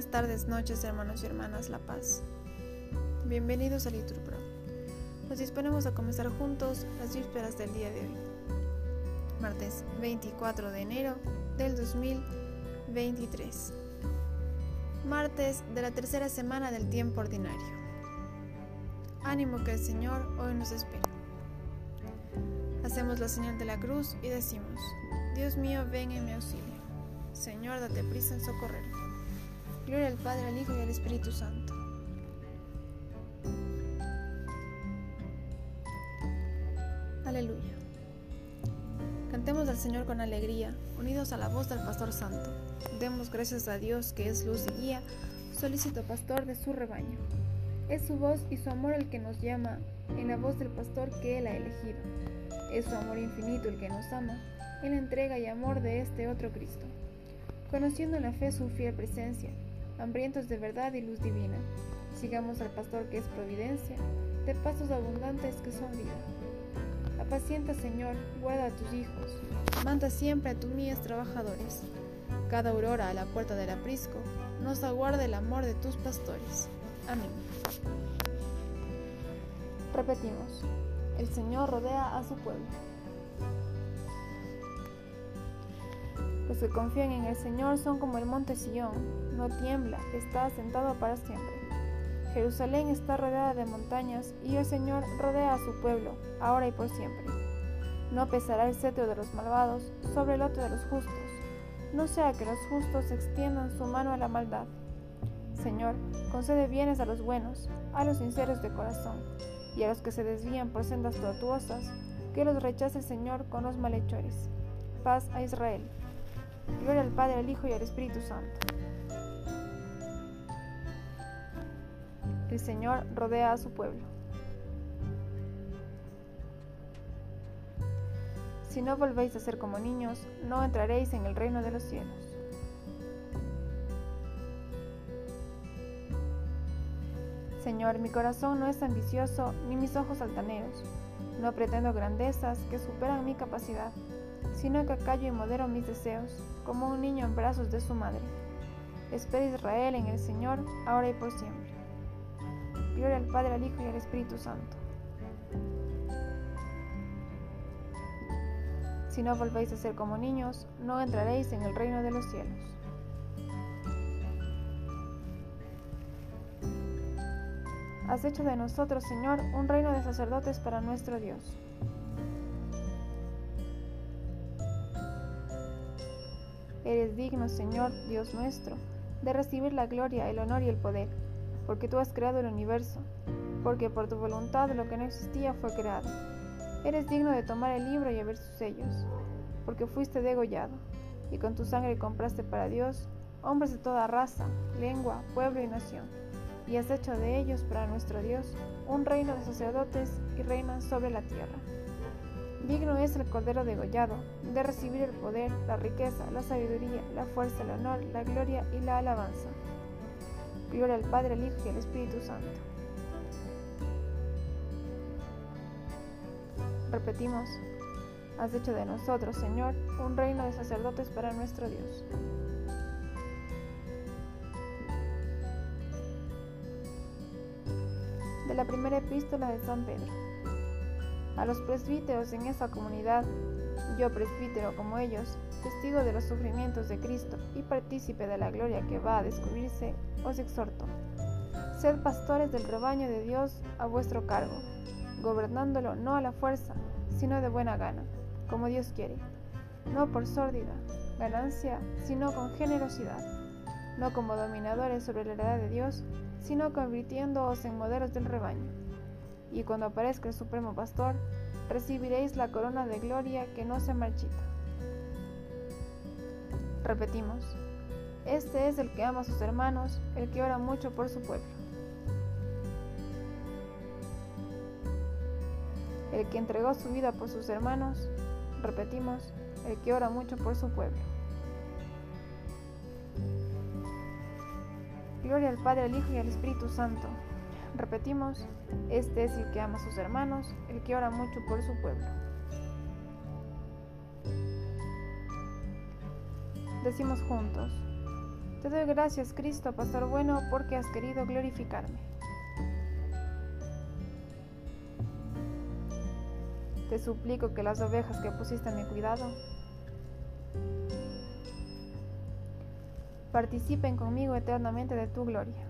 Buenas tardes, noches, hermanos y hermanas La Paz. Bienvenidos a Liturpro. Nos disponemos a comenzar juntos las vísperas del día de hoy, martes 24 de enero del 2023, martes de la tercera semana del tiempo ordinario. Ánimo que el Señor hoy nos espera. Hacemos la señal de la cruz y decimos, Dios mío, ven en mi auxilio. Señor, date prisa en socorrerme. Gloria al Padre, al Hijo y al Espíritu Santo. Aleluya. Cantemos al Señor con alegría, unidos a la voz del Pastor Santo. Demos gracias a Dios que es luz y guía, solícito pastor de su rebaño. Es su voz y su amor el que nos llama, en la voz del pastor que Él ha elegido. Es su amor infinito el que nos ama, en la entrega y amor de este otro Cristo. Conociendo en la fe su fiel presencia, hambrientos de verdad y luz divina. Sigamos al pastor que es providencia, de pasos abundantes que son vida. Apacienta, Señor, guarda a tus hijos, manda siempre a tus mías trabajadores. Cada aurora a la puerta del aprisco nos aguarda el amor de tus pastores. Amén. Repetimos, el Señor rodea a su pueblo. Los que confían en el Señor son como el monte Sión, no tiembla, está asentado para siempre. Jerusalén está rodeada de montañas y el Señor rodea a su pueblo, ahora y por siempre. No pesará el cetro de los malvados sobre el otro de los justos, no sea que los justos extiendan su mano a la maldad. Señor, concede bienes a los buenos, a los sinceros de corazón, y a los que se desvían por sendas tortuosas, que los rechace el Señor con los malhechores. Paz a Israel. Gloria al Padre, al Hijo y al Espíritu Santo. El Señor rodea a su pueblo. Si no volvéis a ser como niños, no entraréis en el reino de los cielos. Señor, mi corazón no es ambicioso ni mis ojos altaneros. No pretendo grandezas que superan mi capacidad sino que callo y modero mis deseos, como un niño en brazos de su madre. Espera Israel en el Señor, ahora y por siempre. Al Padre, al Hijo y al Espíritu Santo. Si no volvéis a ser como niños, no entraréis en el reino de los cielos. Has hecho de nosotros, Señor, un reino de sacerdotes para nuestro Dios. Eres digno, Señor, Dios nuestro, de recibir la gloria, el honor y el poder, porque tú has creado el universo, porque por tu voluntad lo que no existía fue creado. Eres digno de tomar el libro y abrir sus sellos, porque fuiste degollado, y con tu sangre compraste para Dios hombres de toda raza, lengua, pueblo y nación, y has hecho de ellos para nuestro Dios un reino de sacerdotes y reinas sobre la tierra. Digno es el Cordero degollado de recibir el poder, la riqueza, la sabiduría, la fuerza, el honor, la gloria y la alabanza. Gloria al Padre, al Hijo y al Espíritu Santo. Repetimos, has hecho de nosotros, Señor, un reino de sacerdotes para nuestro Dios. De la primera epístola de San Pedro a los presbíteros en esa comunidad, yo presbítero como ellos, testigo de los sufrimientos de Cristo y partícipe de la gloria que va a descubrirse, os exhorto. Sed pastores del rebaño de Dios a vuestro cargo, gobernándolo no a la fuerza, sino de buena gana, como Dios quiere, no por sórdida ganancia, sino con generosidad, no como dominadores sobre la heredad de Dios, sino convirtiéndoos en modelos del rebaño. Y cuando aparezca el Supremo Pastor, recibiréis la corona de gloria que no se marchita. Repetimos, este es el que ama a sus hermanos, el que ora mucho por su pueblo. El que entregó su vida por sus hermanos, repetimos, el que ora mucho por su pueblo. Gloria al Padre, al Hijo y al Espíritu Santo Repetimos, este es el que ama a sus hermanos, el que ora mucho por su pueblo. Decimos juntos, Te doy gracias, Cristo, Pastor bueno, porque has querido glorificarme. Te suplico que las ovejas que pusiste a mi cuidado participen conmigo eternamente de tu gloria.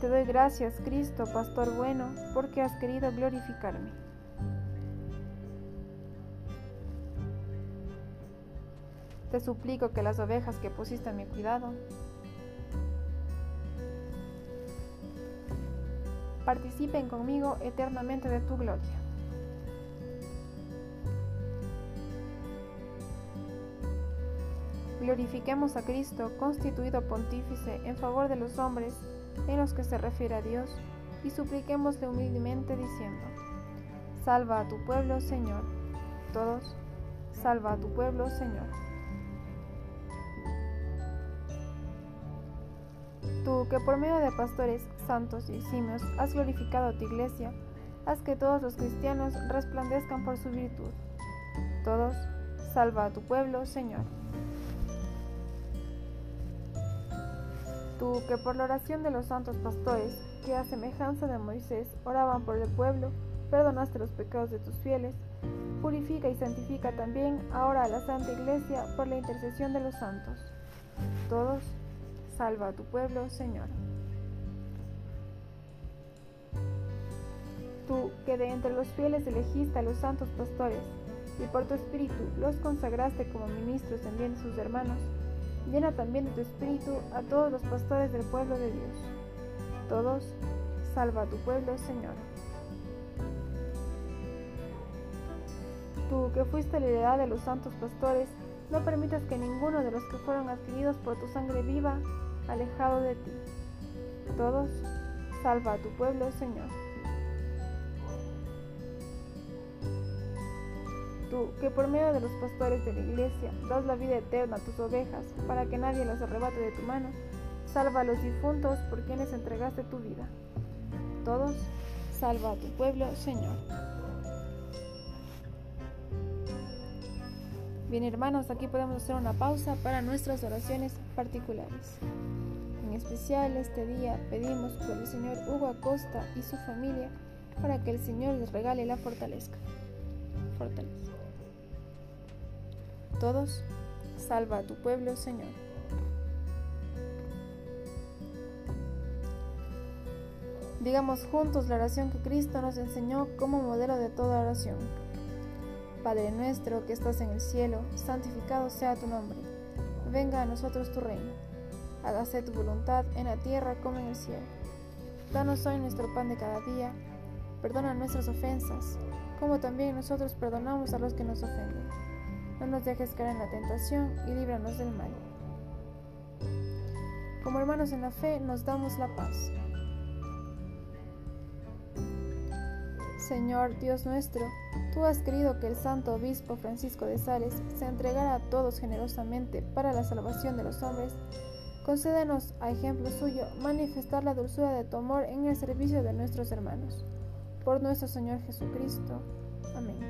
Te doy gracias, Cristo, Pastor bueno, porque has querido glorificarme. Te suplico que las ovejas que pusiste a mi cuidado participen conmigo eternamente de tu gloria. Glorifiquemos a Cristo, constituido pontífice en favor de los hombres en los que se refiere a Dios, y supliquémosle humildemente diciendo, Salva a tu pueblo, Señor. Todos, salva a tu pueblo, Señor. Tú que por medio de pastores santos y simios has glorificado a tu iglesia, haz que todos los cristianos resplandezcan por su virtud. Todos, salva a tu pueblo, Señor. Tú que por la oración de los santos pastores, que a semejanza de Moisés oraban por el pueblo, perdonaste los pecados de tus fieles, purifica y santifica también ahora a la Santa Iglesia por la intercesión de los santos. Todos, Salva a tu pueblo, Señor. Tú, que de entre los fieles elegiste a los santos pastores, y por tu espíritu los consagraste como ministros en bien de sus hermanos, llena también de tu espíritu a todos los pastores del pueblo de Dios. Todos, salva a tu pueblo, Señor. Tú, que fuiste la heredad de los santos pastores, no permitas que ninguno de los que fueron adquiridos por tu sangre viva alejado de ti. Todos, salva a tu pueblo, Señor. Tú, que por medio de los pastores de la iglesia das la vida eterna a tus ovejas, para que nadie las arrebate de tu mano, salva a los difuntos por quienes entregaste tu vida. Todos, salva a tu pueblo, Señor. Bien hermanos, aquí podemos hacer una pausa para nuestras oraciones particulares. En especial este día pedimos por el señor Hugo Acosta y su familia para que el Señor les regale la fortaleza. Fortaleza. Todos, salva a tu pueblo, Señor. Digamos juntos la oración que Cristo nos enseñó como modelo de toda oración. Padre nuestro que estás en el cielo, santificado sea tu nombre. Venga a nosotros tu reino hágase tu voluntad en la tierra como en el cielo. Danos hoy nuestro pan de cada día, perdona nuestras ofensas, como también nosotros perdonamos a los que nos ofenden. No nos dejes caer en la tentación y líbranos del mal. Como hermanos en la fe nos damos la paz. Señor Dios nuestro, tú has querido que el santo obispo Francisco de Sales se entregara a todos generosamente para la salvación de los hombres Concédenos, a ejemplo suyo, manifestar la dulzura de tu amor en el servicio de nuestros hermanos. Por nuestro Señor Jesucristo. Amén.